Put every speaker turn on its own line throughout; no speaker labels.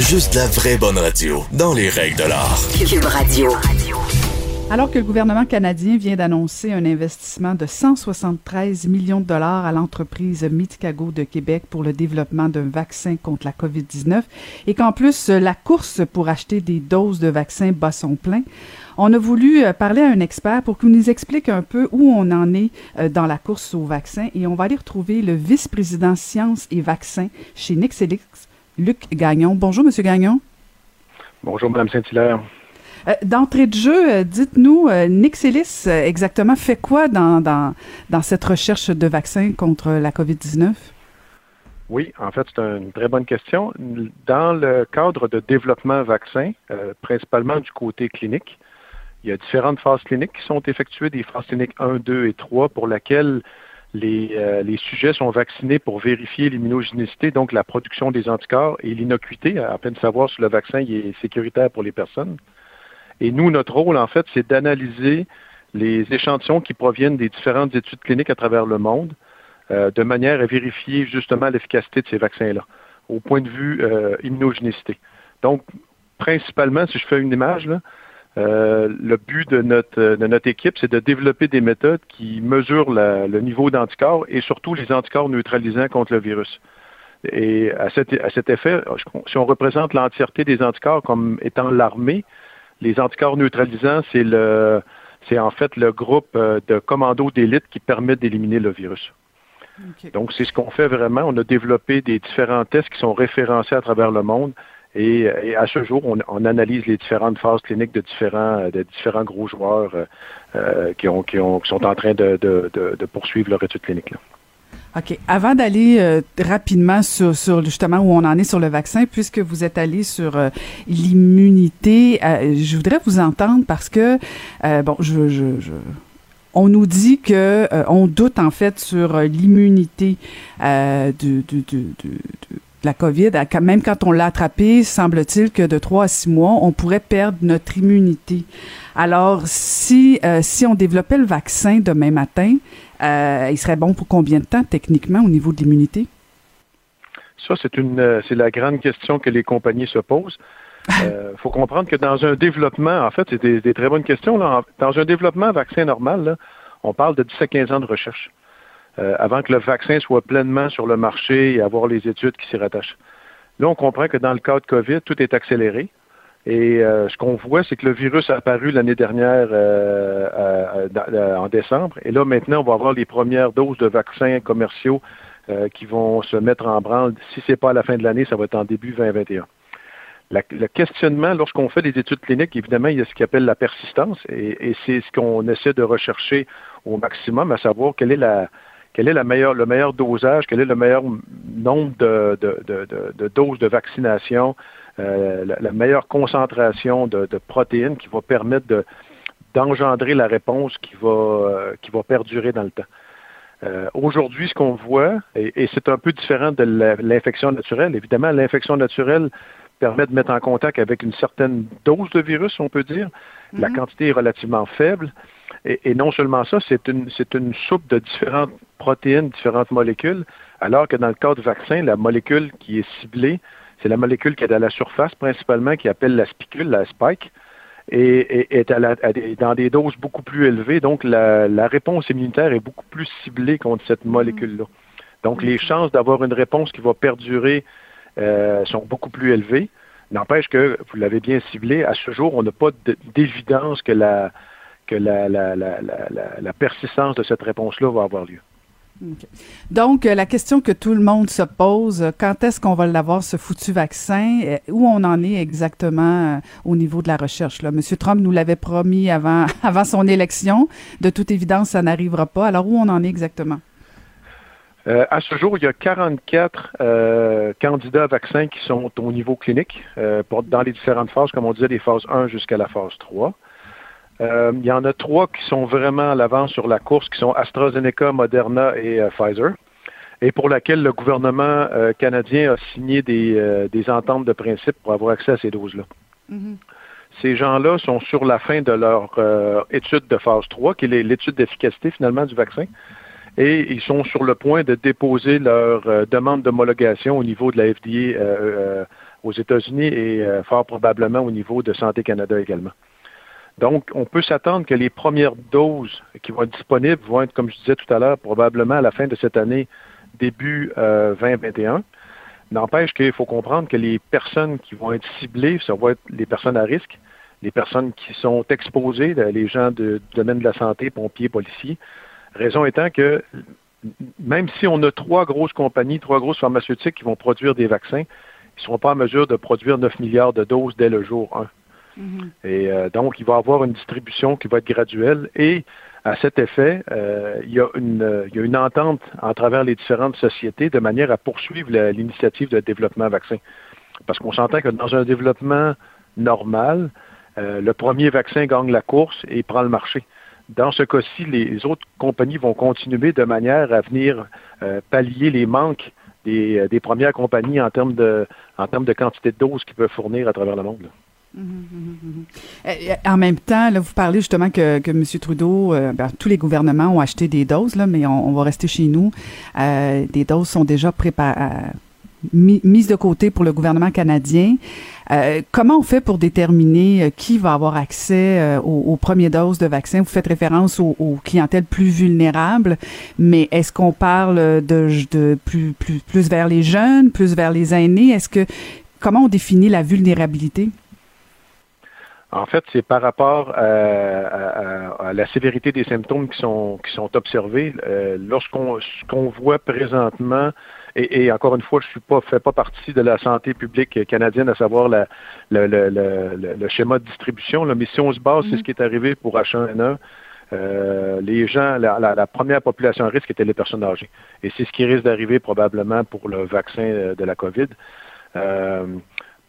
Juste la vraie bonne radio, dans les règles de l'art.
Cube Radio.
Alors que le gouvernement canadien vient d'annoncer un investissement de 173 millions de dollars à l'entreprise Medicago de Québec pour le développement d'un vaccin contre la COVID-19 et qu'en plus la course pour acheter des doses de vaccins bat son plein, on a voulu euh, parler à un expert pour qu'il nous explique un peu où on en est euh, dans la course au vaccin et on va aller retrouver le vice-président sciences et vaccins chez Nixelix, Luc Gagnon. Bonjour, Monsieur Gagnon.
Bonjour, Mme Saint-Hilaire.
Euh, d'entrée de jeu, euh, dites-nous, euh, Nixelis exactement fait quoi dans, dans, dans cette recherche de vaccins contre la COVID-19?
Oui, en fait, c'est une très bonne question. Dans le cadre de développement vaccin, principalement du côté clinique, il y a différentes phases cliniques qui sont effectuées, des phases cliniques 1, 2 et 3, pour lesquelles les, les sujets sont vaccinés pour vérifier l'immunogénicité, donc la production des anticorps et l'innocuité, à peine savoir si le vaccin est sécuritaire pour les personnes. Et nous, notre rôle, en fait, c'est d'analyser les échantillons qui proviennent des différentes études cliniques à travers le monde, euh, de manière à vérifier justement l'efficacité de ces vaccins-là, au point de vue euh. Donc, principalement, si je fais une image, là, euh, le but de notre, de notre équipe, c'est de développer des méthodes qui mesurent le niveau d'anticorps et surtout les anticorps neutralisants contre le virus. Et à cet, à cet effet, si on représente l'entièreté des anticorps comme étant l'armée, les anticorps neutralisants, c'est le c'est en fait le groupe euh, de commandos d'élite qui permet d'éliminer le virus. Donc, c'est ce qu'on fait vraiment. On a développé des différents tests qui sont référencés à travers le monde. Et, à ce jour, on, analyse les différentes phases cliniques de différents, de différents gros joueurs euh, euh, qui, ont, qui, ont, qui, sont en train de, de, de poursuivre leur étude clinique. Là.
OK. Avant d'aller euh, rapidement sur, sur, justement où on en est sur le vaccin, puisque vous êtes allé sur euh, l'immunité, euh, je voudrais vous entendre parce que, bon, je, je, on nous dit que on doute en fait sur l'immunité de, de, de, de la COVID, même quand on l'a attrapé, semble-t-il que de trois à six mois, on pourrait perdre notre immunité. Alors, si, si on développait le vaccin demain matin, euh, il serait bon pour combien de temps techniquement au niveau de l'immunité?
Ça, c'est une euh, c'est la grande question que les compagnies se posent. Il euh, faut comprendre que dans un développement, en fait, c'est des, très bonnes questions. Là. Dans un développement vaccin normal, on parle de 10 à 15 ans de recherche avant que le vaccin soit pleinement sur le marché et avoir les études qui s'y rattachent. Là, on comprend que dans le cas de COVID, tout est accéléré. Et euh, ce qu'on voit, c'est que le virus a apparu l'année dernière euh, euh, en décembre. Et là, maintenant, on va avoir les premières doses de vaccins commerciaux qui vont se mettre en branle. Si ce n'est pas à la fin de l'année, ça va être en début 2021. le questionnement, lorsqu'on fait des études cliniques, évidemment, il y a ce qu'on appelle la persistance, et, c'est ce qu'on essaie de rechercher au maximum, à savoir quelle est la, quel est la meilleure, le meilleur dosage, quel est le meilleur nombre de, de doses de vaccination, euh, la, meilleure concentration de, protéines qui va permettre de, d'engendrer la réponse qui va, euh, qui va perdurer dans le temps. Euh, aujourd'hui, ce qu'on voit, et, c'est un peu différent de l'infection naturelle, évidemment, l'infection naturelle permet de mettre en contact avec une certaine dose de virus, on peut dire. La mm-hmm. quantité est relativement faible. Et, non seulement ça, c'est une, c'est une soupe de différentes protéines, différentes molécules, alors que dans le cas du vaccin, la molécule qui est ciblée c'est la molécule qui est à la surface principalement, qui appelle la spicule, la spike, et, est dans des doses beaucoup plus élevées. Donc, la, réponse immunitaire est beaucoup plus ciblée contre cette mm-hmm. molécule-là. Donc, les chances d'avoir une réponse qui va perdurer euh, sont beaucoup plus élevées. N'empêche que, vous l'avez bien ciblé, à ce jour, on n'a pas d'évidence que la, que la persistance de cette réponse-là va avoir lieu.
Donc, euh, la question que tout le monde se pose, euh, quand est-ce qu'on va l'avoir, ce foutu vaccin? Euh, où on en est exactement au niveau de la recherche? Là? Monsieur Trump nous l'avait promis avant, avant son élection. De toute évidence, ça n'arrivera pas. Alors, où on en est exactement?
à ce jour, il y a 44 candidats vaccins qui sont au niveau clinique pour, dans les différentes phases, comme on disait, des phases 1 jusqu'à la phase 3. Euh, il y en a trois qui sont vraiment à l'avance sur la course, qui sont AstraZeneca, Moderna et euh, Pfizer, et pour laquelle le gouvernement euh, canadien a signé des, des, ententes de principe pour avoir accès à ces doses-là. Mm-hmm. Ces gens-là sont sur la fin de leur étude de phase 3, qui est l'étude d'efficacité finalement du vaccin, et ils sont sur le point de déposer leur demande d'homologation au niveau de la FDA aux États-Unis et fort probablement au niveau de Santé Canada également. Donc, on peut s'attendre que les premières doses qui vont être disponibles vont être, comme je disais tout à l'heure, probablement à la fin de cette année, début 2021. N'empêche qu'il faut comprendre que les personnes qui vont être ciblées, ça va être les personnes à risque, les personnes qui sont exposées, les gens du domaine de la santé, pompiers, policiers. Raison étant que même si on a trois grosses compagnies, trois grosses pharmaceutiques qui vont produire des vaccins, ils ne seront pas en mesure de produire 9 milliards de doses dès le jour 1. Mm-hmm. Et euh, donc, il va avoir une distribution qui va être graduelle et à cet effet, euh, il, y a une, il, y a une, entente en travers les différentes sociétés de manière à poursuivre l'initiative de développement vaccin. Parce qu'on s'entend que dans un développement normal, euh, le premier vaccin gagne la course et prend le marché. Dans ce cas-ci, les autres compagnies vont continuer de manière à venir pallier les manques des, des, premières compagnies en termes de, en termes de quantité de doses qu'ils peuvent fournir à travers le monde.
En même temps, là, vous parlez justement que, M. Trudeau, euh, ben, tous les gouvernements ont acheté des doses, là, mais on, va rester chez nous. Euh, des doses sont déjà préparées, euh, mises de côté pour le gouvernement canadien. comment on fait pour déterminer qui va avoir accès aux, premières doses de vaccins? Vous faites référence aux, aux clientèles plus vulnérables, mais est-ce qu'on parle de, plus, plus vers les jeunes, plus vers les aînés? Est-ce que comment on définit la vulnérabilité?
En fait, c'est par rapport à, la sévérité des symptômes qui sont, qui sont observés. Euh, lorsqu'on ce qu'on voit présentement, et, encore une fois, je suis pas fais pas partie de la santé publique canadienne, à savoir la, le, le, le, schéma de distribution, là, mais si on se base, c'est ce mm-hmm. qui est arrivé pour H1N1. Euh, les gens, la, la, première population à risque était les personnes âgées. Et c'est ce qui risque d'arriver probablement pour le vaccin de la COVID. Euh,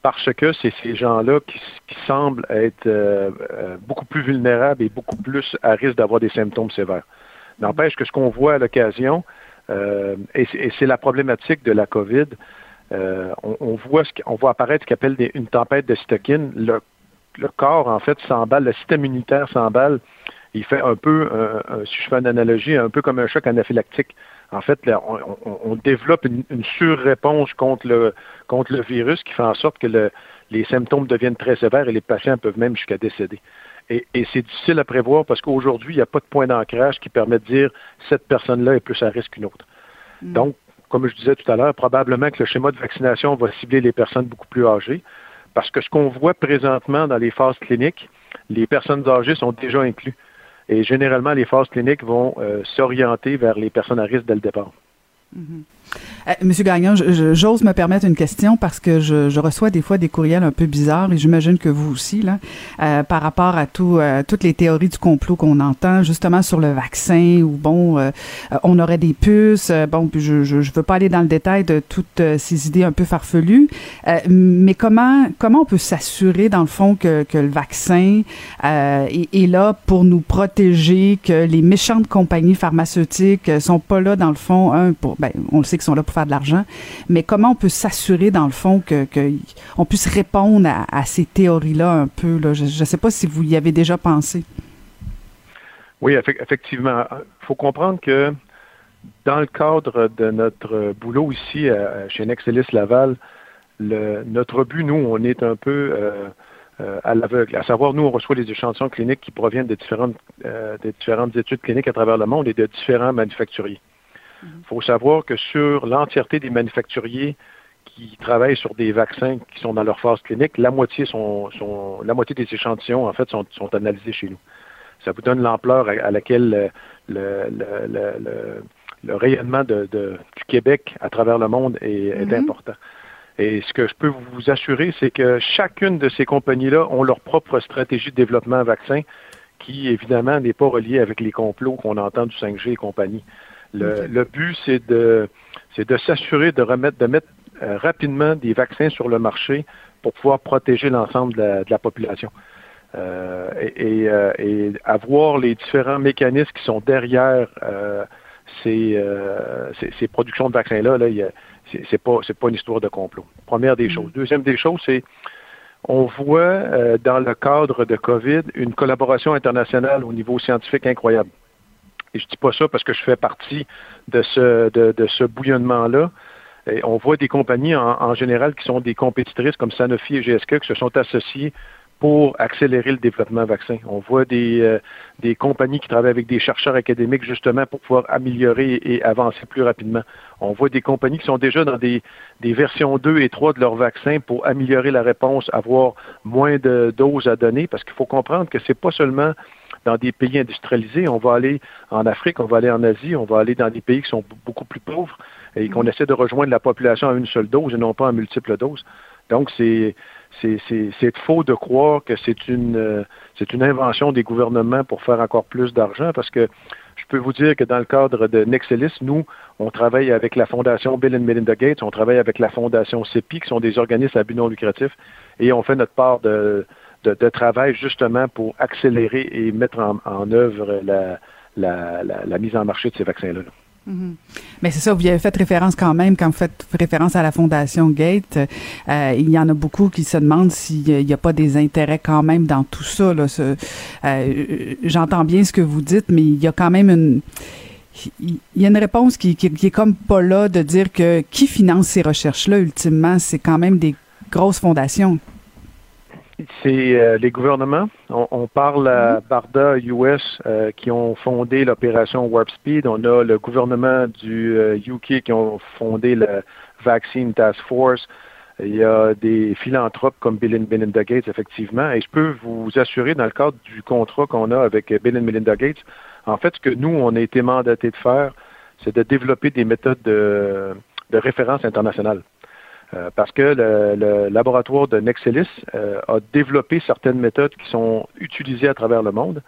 parce que c'est ces gens-là qui, semblent être euh, euh, beaucoup plus vulnérables et beaucoup plus à risque d'avoir des symptômes sévères. N'empêche que ce qu'on voit à l'occasion, euh, et c'est la problématique de la COVID, on, voit apparaître ce qu'on appelle une tempête de cytokines. Le, corps, en fait, s'emballe, le système immunitaire s'emballe. Il fait un peu, si je fais une analogie, un peu comme un choc anaphylactique. En fait, on, développe une, une surréponse contre le, contre le virus qui fait en sorte que les symptômes deviennent très sévères et les patients peuvent même jusqu'à décéder. Et, c'est difficile à prévoir parce qu'aujourd'hui, il n'y a pas de point d'ancrage qui permet de dire cette personne-là est plus à risque qu'une autre. Mm. Donc, comme je disais tout à l'heure, probablement que le schéma de vaccination va cibler les personnes beaucoup plus âgées parce que ce qu'on voit présentement dans les phases cliniques, les personnes âgées sont déjà incluses. Et généralement, les phases cliniques vont euh, s'orienter vers les personnes à risque dès le départ.
Euh, Monsieur Gagnon, j'ose me permettre une question parce que je, reçois des fois des courriels un peu bizarres et j'imagine que vous aussi là, euh, par rapport à euh, toutes les théories du complot qu'on entend justement sur le vaccin ou bon, on aurait des puces. bon, je, je, je veux pas aller dans le détail de toutes ces idées un peu farfelues, mais comment comment on peut s'assurer dans le fond que, le vaccin est, là pour nous protéger, que les méchantes compagnies pharmaceutiques sont pas là dans le fond pour ben on le sait qui sont là pour faire de l'argent, mais comment on peut s'assurer, dans le fond, que, puisse répondre à, ces théories-là un peu? Je ne sais pas si vous y avez déjà pensé.
Oui, effectivement. Il faut comprendre que dans le cadre de notre boulot ici chez Nexelis Laval, notre but, nous, on est un peu euh, euh, à l'aveugle. À savoir, nous, on reçoit des échantillons cliniques qui proviennent de différentes, euh, des différentes études cliniques à travers le monde et de différents manufacturiers. Il faut savoir que sur l'entièreté des manufacturiers qui travaillent sur des vaccins qui sont dans leur phase clinique, la moitié sont, la moitié des échantillons en fait sont, analysés chez nous. Ça vous donne l'ampleur à, laquelle le, le, rayonnement de, du Québec à travers le monde est, mm-hmm. important. Et ce que je peux vous assurer, c'est que chacune de ces compagnies-là ont leur propre stratégie de développement vaccin qui, évidemment, n'est pas reliée avec les complots qu'on entend du 5G et compagnie. Le, but, c'est de, c'est de s'assurer de remettre, de mettre euh, rapidement des vaccins sur le marché pour pouvoir protéger l'ensemble de, la, population. Euh, et, euh, et, avoir les différents mécanismes qui sont derrière ces, ces, productions de vaccins-là, là, c'est pas pas une histoire de complot. Première des mm. choses. Deuxième des choses, c'est on voit dans le cadre de COVID une collaboration internationale au niveau scientifique incroyable. Et je dis pas ça parce que je fais partie de ce, de, ce bouillonnement-là. on voit des compagnies en, général qui sont des compétitrices comme Sanofi et GSK qui se sont associées pour accélérer le développement vaccin. On voit des, euh, des compagnies qui travaillent avec des chercheurs académiques justement pour pouvoir améliorer et avancer plus rapidement. On voit des compagnies qui sont déjà dans des, des versions 2 et 3 de leur vaccin pour améliorer la réponse, avoir moins de doses à donner, parce qu'il faut comprendre que c'est pas seulement dans des pays industrialisés. On va aller en Afrique, on va aller en Asie, on va aller dans des pays qui sont beaucoup plus pauvres et qu'on essaie de rejoindre la population à une seule dose et non pas en multiples doses. Donc, c'est c'est faux de croire que c'est une euh, c'est une invention des gouvernements pour faire encore plus d'argent parce que je peux vous dire que dans le cadre de Nexelis, nous, on travaille avec la Fondation Bill and Melinda Gates, on travaille avec la Fondation CEPI, qui sont des organismes à but non lucratif, et on fait notre part de, de, travail justement pour accélérer et mettre en, œuvre la, mise en marché de ces vaccins-là.
Mm-hmm. Mais c'est ça, vous y avez fait référence quand même, quand vous faites référence à la Fondation Gate, euh, il y en a beaucoup qui se demandent s'il n'y a pas des intérêts quand même dans tout ça. Euh, J'entends bien ce que vous dites, mais il y a quand même une... Il y a une réponse qui, qui, qui est comme pas là de dire que qui finance ces recherches-là, ultimement, c'est quand même des grosses fondations
c'est euh, les gouvernements. On, parle à mhm. Barda US euh, qui ont fondé l'opération Warp Speed. On a le gouvernement du UK euh, qui ont fondé la Vaccine Task Force. Il y a des philanthropes comme Bill and Melinda Gates, effectivement. Et je peux vous assurer, dans le cadre du contrat qu'on a avec Bill and Melinda Gates, en fait, ce que nous, on a été mandaté de faire, c'est de développer des méthodes de, de référence internationale. Euh, parce que le, laboratoire de Nexelis euh, a développé certaines méthodes qui sont utilisées à travers le monde.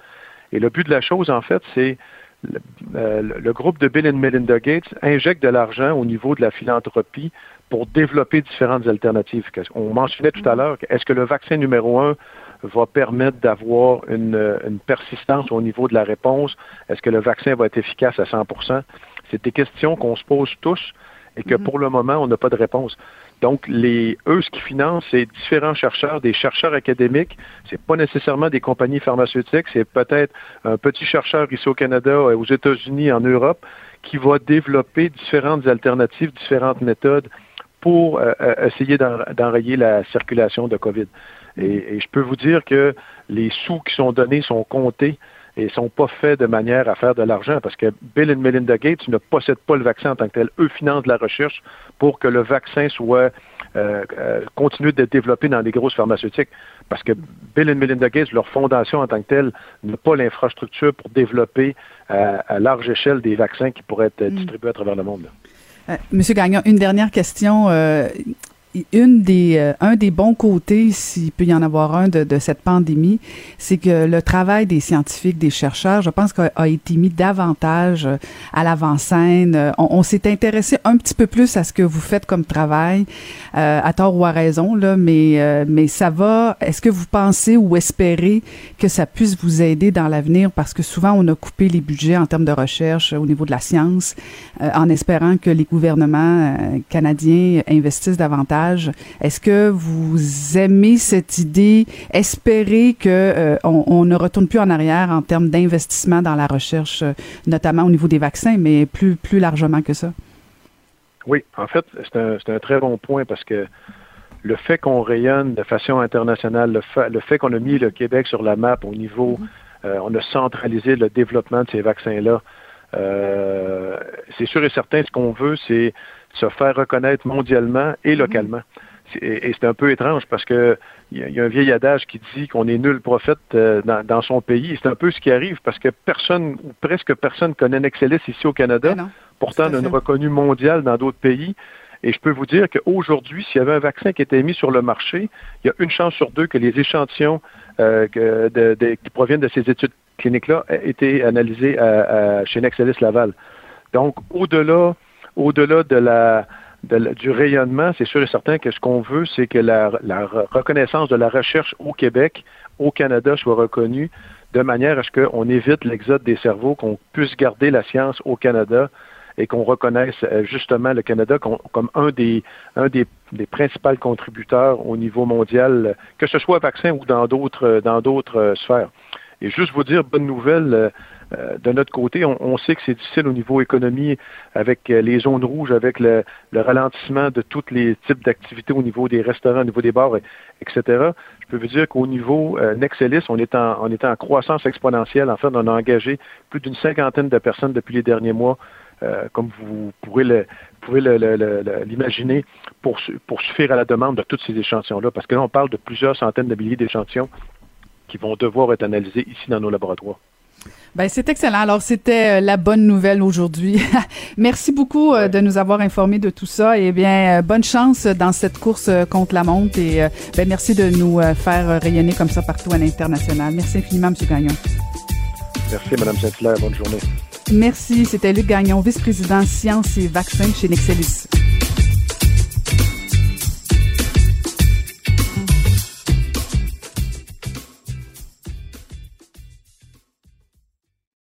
Et le but de la chose, en fait, c'est le, euh, le, groupe de Bill and Melinda Gates injecte de l'argent au niveau de la philanthropie pour développer différentes alternatives. On mentionnait tout à l'heure, est-ce que le vaccin numéro un va permettre d'avoir une, une, persistance au niveau de la réponse? Est-ce que le vaccin va être efficace à 100% C'est des questions qu'on se pose tous et que mm-hmm. pour le moment, on n'a pas de réponse. Donc, les, eux, ce qu'ils financent, c'est différents chercheurs, des chercheurs académiques. C'est pas nécessairement des compagnies pharmaceutiques, c'est peut-être un petit chercheur ici au Canada, euh, aux États-Unis, en Europe, qui va développer différentes alternatives, différentes méthodes pour euh, euh, essayer d'enrayer la circulation de COVID. Et, et, je peux vous dire que les sous qui sont donnés sont comptés et sont pas faits de manière à faire de l'argent parce que Bill et Melinda Gates ne possèdent pas le vaccin en tant que tel. Eux financent la recherche pour que le vaccin soit euh, euh, continue d'être développé dans les grosses pharmaceutiques. Parce que Bill et Melinda Gates, leur fondation en tant que telle, n'a pas l'infrastructure pour développer euh, à large échelle des vaccins qui pourraient être mm. distribués à travers le monde.
Monsieur Gagnon, une dernière question une des, euh, un des bons côtés, s'il peut y en avoir un de, de cette pandémie, c'est que le travail des scientifiques, des chercheurs, je pense qu'a a été mis davantage euh, à l'avant-scène. Euh, on, s'est intéressé un petit peu plus à ce que vous faites comme travail, à tort ou à raison, là, mais, mais ça va. Est-ce que vous pensez ou espérez que ça puisse vous aider dans l'avenir? Parce que souvent, on a coupé les budgets en termes de recherche au niveau de la science, en espérant que les gouvernements canadiens investissent davantage est-ce que vous aimez cette idée? Espérez que euh, on, ne retourne plus en arrière en termes d'investissement dans la recherche, euh, notamment au niveau des vaccins, mais plus, plus largement que ça?
Oui, en fait, c'est un, très bon point parce que le fait qu'on rayonne de façon internationale, le fait, qu'on a mis le Québec sur la map au niveau, mm-hmm. euh, on a centralisé le développement de ces vaccins-là. c'est sûr et certain, ce qu'on veut, c'est se faire reconnaître mondialement et mhm. localement. Et, c'est un peu étrange parce que il y, a un vieil adage qui dit qu'on est nul prophète euh, dans, son pays. C'est un peu ce qui arrive parce que personne ou presque personne connaît Nexelis ici au Canada. Pourtant, on a une reconnue mondiale dans d'autres pays. Et je peux vous dire qu'aujourd'hui, s'il y avait un vaccin qui était mis sur le marché, il y a une chance sur deux que les échantillons euh, qui proviennent de ces études cliniques-là aient été analysés chez Nexelis Laval. Donc, au-delà au-delà de la, du rayonnement, c'est sûr et certain que ce qu'on veut, c'est que la, reconnaissance de la recherche au Québec, au Canada, soit reconnue de manière à ce qu'on évite l'exode des cerveaux, qu'on puisse garder la science au Canada et qu'on reconnaisse euh, justement le Canada comme un des des, principaux contributeurs au niveau mondial, que ce soit vaccin ou dans d'autres dans d'autres euh, sphères. Et juste vous dire, bonne nouvelle, Euh, de notre côté, on, sait que c'est difficile au niveau économie avec euh, les zones rouges, avec le, ralentissement de tous les types d'activités au niveau des restaurants, au niveau des bars, etc. Je peux vous dire qu'au niveau euh, Nexelis, on est, en, croissance exponentielle. En fait, on a engagé plus d'une cinquantaine de personnes depuis les derniers mois, comme vous pourrez l'imaginer, pour, pour suffire à la demande de tous ces échantillons-là. Parce que là, on parle de plusieurs centaines de milliers d'échantillons qui vont devoir être analysés ici dans nos laboratoires.
Ben, c'est excellent. Alors, c'était euh, la bonne nouvelle aujourd'hui. Merci beaucoup euh, de nous avoir informés de tout ça. Et bien, euh, bonne chance dans cette course contre la montre. Et ben, merci de nous faire rayonner comme ça partout à l'international. Merci infiniment, M. Gagnon.
Merci, Mme Saint-Hilaire. Bonne journée.
Merci. C'était Luc Gagnon, vice-président sciences et vaccins chez Nexelis.